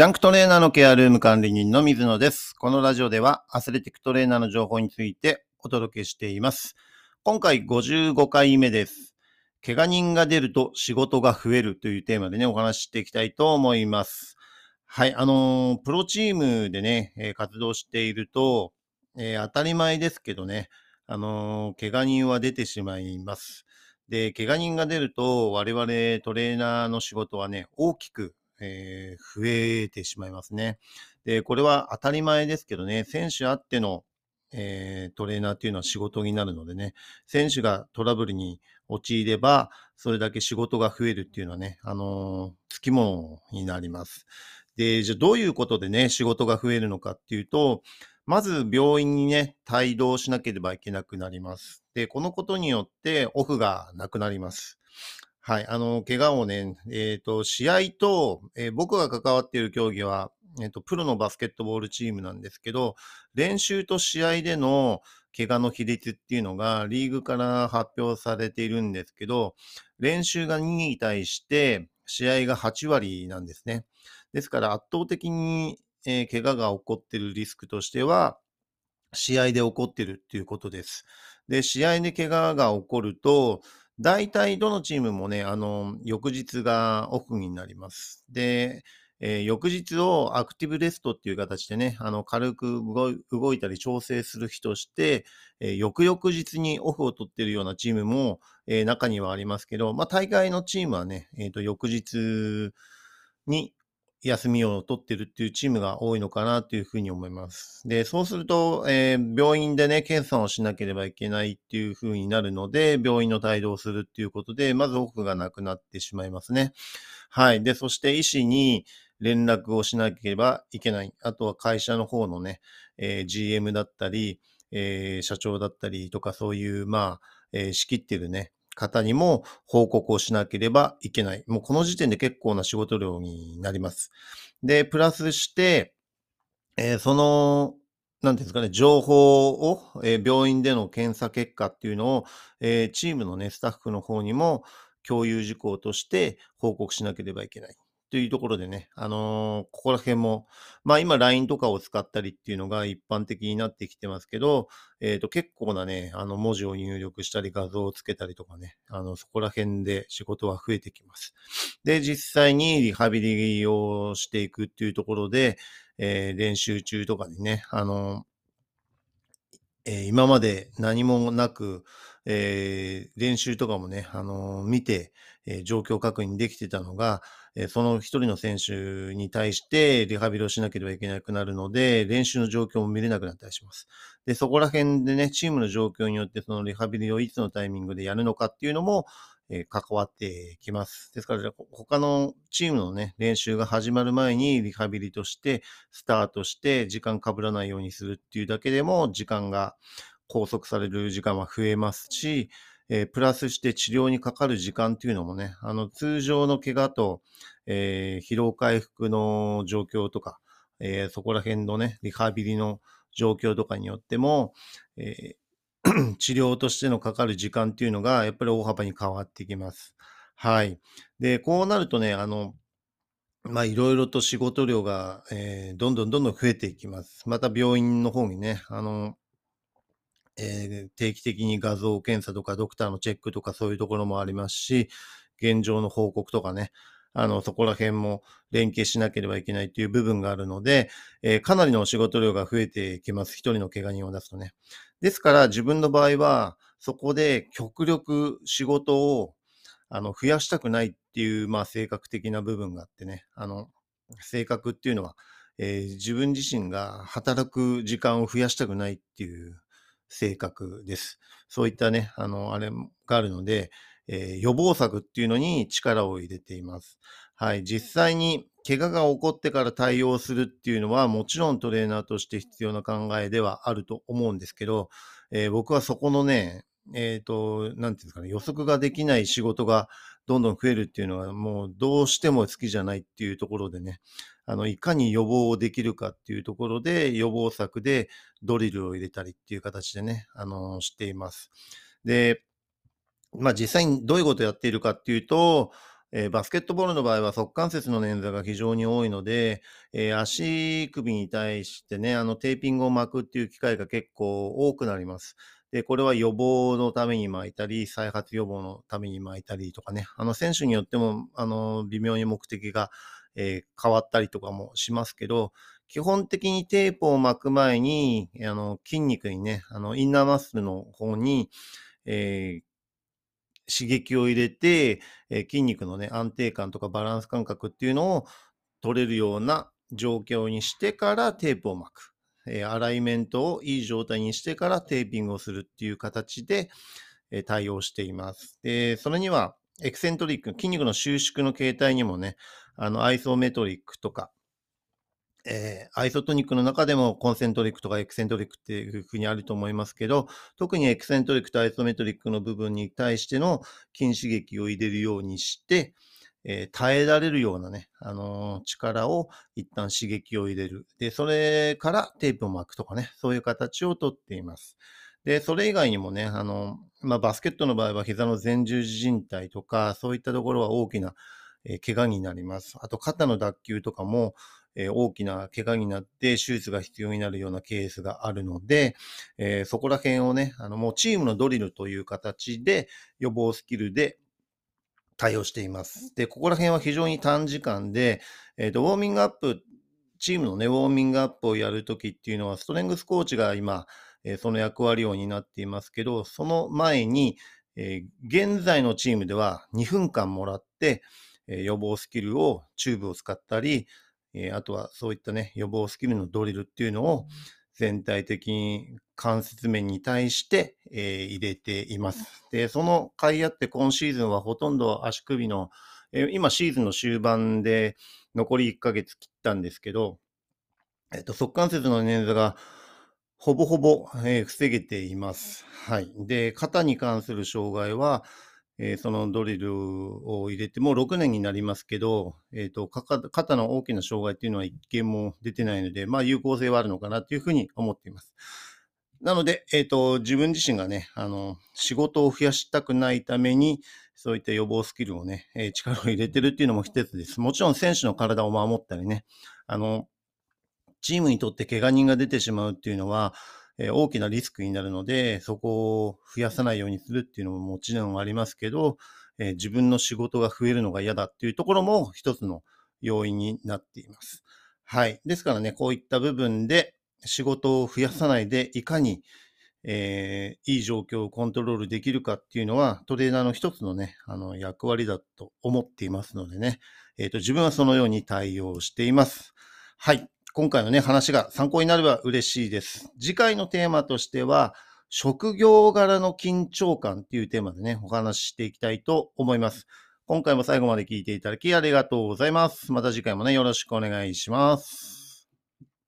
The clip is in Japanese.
ジャンクトレーナーのケアルーム管理人の水野です。このラジオではアスレティックトレーナーの情報についてお届けしています。今回55回目です。怪我人が出ると仕事が増えるというテーマでね、お話ししていきたいと思います。はい、あのープロチームでね、え活動していると、えー当たり前ですけどね、あのー怪我人は出てしまいます。で、怪我人が出ると、我々トレーナーの仕事はね、大きく、えー増えてしまいますね。で、これは当たり前ですけどね、選手あっての、えートレーナーっていうのは仕事になるのでね、選手がトラブルに陥れば、それだけ仕事が増えるっていうのはね、あのーつきものになります。で、じゃあどういうことでね、仕事が増えるのかっていうと、まず病院にね、帯同しなければいけなくなります。で、このことによってオフがなくなります。はい。あの、怪我をね、えっ、と、試合と、えー僕が関わっている競技は、えっ、と、プロのバスケットボールチームなんですけど、練習と試合での怪我の比率っていうのが、リーグから発表されているんですけど、練習が2に対して、試合が8割なんですね。ですから、圧倒的に、えー怪我が起こっているリスクとしては、試合で起こってるっていうことです。で、試合で怪我が起こると、大体どのチームもね、あの、翌日がオフになります。で、えー翌日をアクティブレストっていう形でね、あの、軽く動いたり調整する日として、えー翌々日にオフを取ってるようなチームも、えー中にはありますけど、まあ、大会のチームはね、えっ、と、翌日に休みを取ってるっていうチームが多いのかなというふうに思います。で、そうすると、えー病院でね、検査をしなければいけないっていうふうになるので、病院の帯同するっていうことで、まずオフがなくなってしまいますね。はい。で、そして医師に連絡をしなければいけない。あとは会社の方のね、えー GM だったり、えー社長だったりとか、そういう、まあ、えー仕切ってるね、方にも報告をしなければいけない。もうこの時点で結構な仕事量になります。で、プラスして、えーその、なんですかね、情報を、えー病院での検査結果っていうのを、えーチームのね、スタッフの方にも共有事項として報告しなければいけない。というところでね、あのーここら辺も、まあ今 LINE とかを使ったりっていうのが一般的になってきてますけど、えっ、と結構なね、あの文字を入力したり画像をつけたりとかね、あのそこら辺で仕事は増えてきます。で、実際にリハビリをしていくっていうところで、えー練習中とかにね、あの、えー今まで何もなく、えー練習とかもね、あの見て、えー状況確認できてたのが、えその一人の選手に対してリハビリをしなければいけなくなるので、練習の状況も見れなくなったりします。で、そこら辺でね、チームの状況によってそのリハビリをいつのタイミングでやるのかっていうのも、え関わってきます。ですから、ほ他のチームのね、練習が始まる前にリハビリとしてスタートして時間被らないようにするっていうだけでも時間が拘束される時間は増えますし、えープラスして治療にかかる時間っていうのもね、あの通常の怪我と、えー疲労回復の状況とか、えーそこら辺のね、リハビリの状況とかによっても、え 治療としてのかかる時間っていうのが、やっぱり大幅に変わってきます。はい。で、こうなるとね、あの、まあ、いろいろと仕事量が、えーどんどんどんどん増えていきます。また病院の方にね、あの、えー定期的に画像検査とかドクターのチェックとかそういうところもありますし、現状の報告とかね、あの、そこら辺も連携しなければいけないという部分があるので、えーかなりの仕事量が増えてきます。一人の怪我人を出すとね。ですから自分の場合は、そこで極力仕事をあの増やしたくないっていう、まあ、性格的な部分があってね、あの、性格っていうのは、えー自分自身が働く時間を増やしたくないっていう性格です。そういったね、あの、あれがあるので、えー予防策っていうのに力を入れています。はい。実際に怪我が起こってから対応するっていうのは、もちろんトレーナーとして必要な考えではあると思うんですけど、えー僕はそこのね、えっ、と、なんていうんですかね、予測ができない仕事がどんどん増えるっていうのは、もうどうしても好きじゃないっていうところでね、あの、いかに予防できるかっていうところで、予防策でドリルを入れたりっていう形でね、あの、しています。で、まあ実際にどういうことをやっているかっていうと、えーバスケットボールの場合は側関節の捻挫が非常に多いので、えー足首に対してね、あのテーピングを巻くっていう機会が結構多くなります。で、これは予防のために巻いたり、再発予防のために巻いたりとかね、あの選手によっても、あの、微妙に目的が、えー変わったりとかもしますけど、基本的にテープを巻く前に、あの、筋肉にね、あの、インナーマッスルの方に、えー刺激を入れて、えー筋肉のね、安定感とかバランス感覚っていうのを取れるような状況にしてからテープを巻く。えーアライメントをいい状態にしてからテーピングをするっていう形で、えー対応しています。で、それにはエクセントリック、筋肉の収縮の形態にもね、あの、アイソメトリックとか、えーアイソトニックの中でもコンセントリックとかエクセントリックっていうふうにあると思いますけど、特にエクセントリックとアイソメトリックの部分に対しての筋刺激を入れるようにして、えー耐えられるようなね、あのー力を一旦刺激を入れる。で、それからテープを巻くとかね、そういう形をとっています。で、それ以外にもね、あの、まあ、バスケットの場合は膝の前十字靭帯とか、そういったところは大きな、え怪我になります。あと、肩の脱臼とかも、え大きな怪我になって手術が必要になるようなケースがあるので、えそこら辺をね、あの、もうチームのドリルという形で予防スキルで対応しています。で、ここら辺は非常に短時間で、えっ、と、ウォーミングアップ、チームのね、ウォーミングアップをやるときっていうのは、ストレングスコーチが今、えーその役割を担っていますけど、その前に、えー現在のチームでは2分間もらって、えー予防スキルをチューブを使ったり、えーあとはそういったね、予防スキルのドリルっていうのを全体的に関節面に対して、えー入れています。で、その甲斐あって今シーズンはほとんど足首の、えー今シーズンの終盤で残り1ヶ月切ったんですけど、えっ、と、側関節の捻挫がほぼほぼ、えー防げています。はい。で、肩に関する障害は、えーそのドリルを入れてもう6年になりますけど、えっ、と、かか肩の大きな障害っていうのは一件も出てないので、まあ有効性はあるのかなっていうふうに思っています。なので、えっ、と、自分自身がね、あの、仕事を増やしたくないために、そういった予防スキルをね、えー力を入れてるっていうのも一つです。もちろん選手の体を守ったりね、あの、チームにとって怪我人が出てしまうっていうのは、え大きなリスクになるので、そこを増やさないようにするっていうのももちろんありますけど、え自分の仕事が増えるのが嫌だっていうところも一つの要因になっています。はい。ですからね、こういった部分で仕事を増やさないで、いかに、えーいい状況をコントロールできるかっていうのは、トレーナーの一つのね、あの、役割だと思っていますのでね、えっ、と、自分はそのように対応しています。はい。今回のね、話が参考になれば嬉しいです。次回のテーマとしては、職業柄の緊張感っていうテーマでね、お話ししていきたいと思います。今回も最後まで聞いていただきありがとうございます。また次回もね、よろしくお願いします。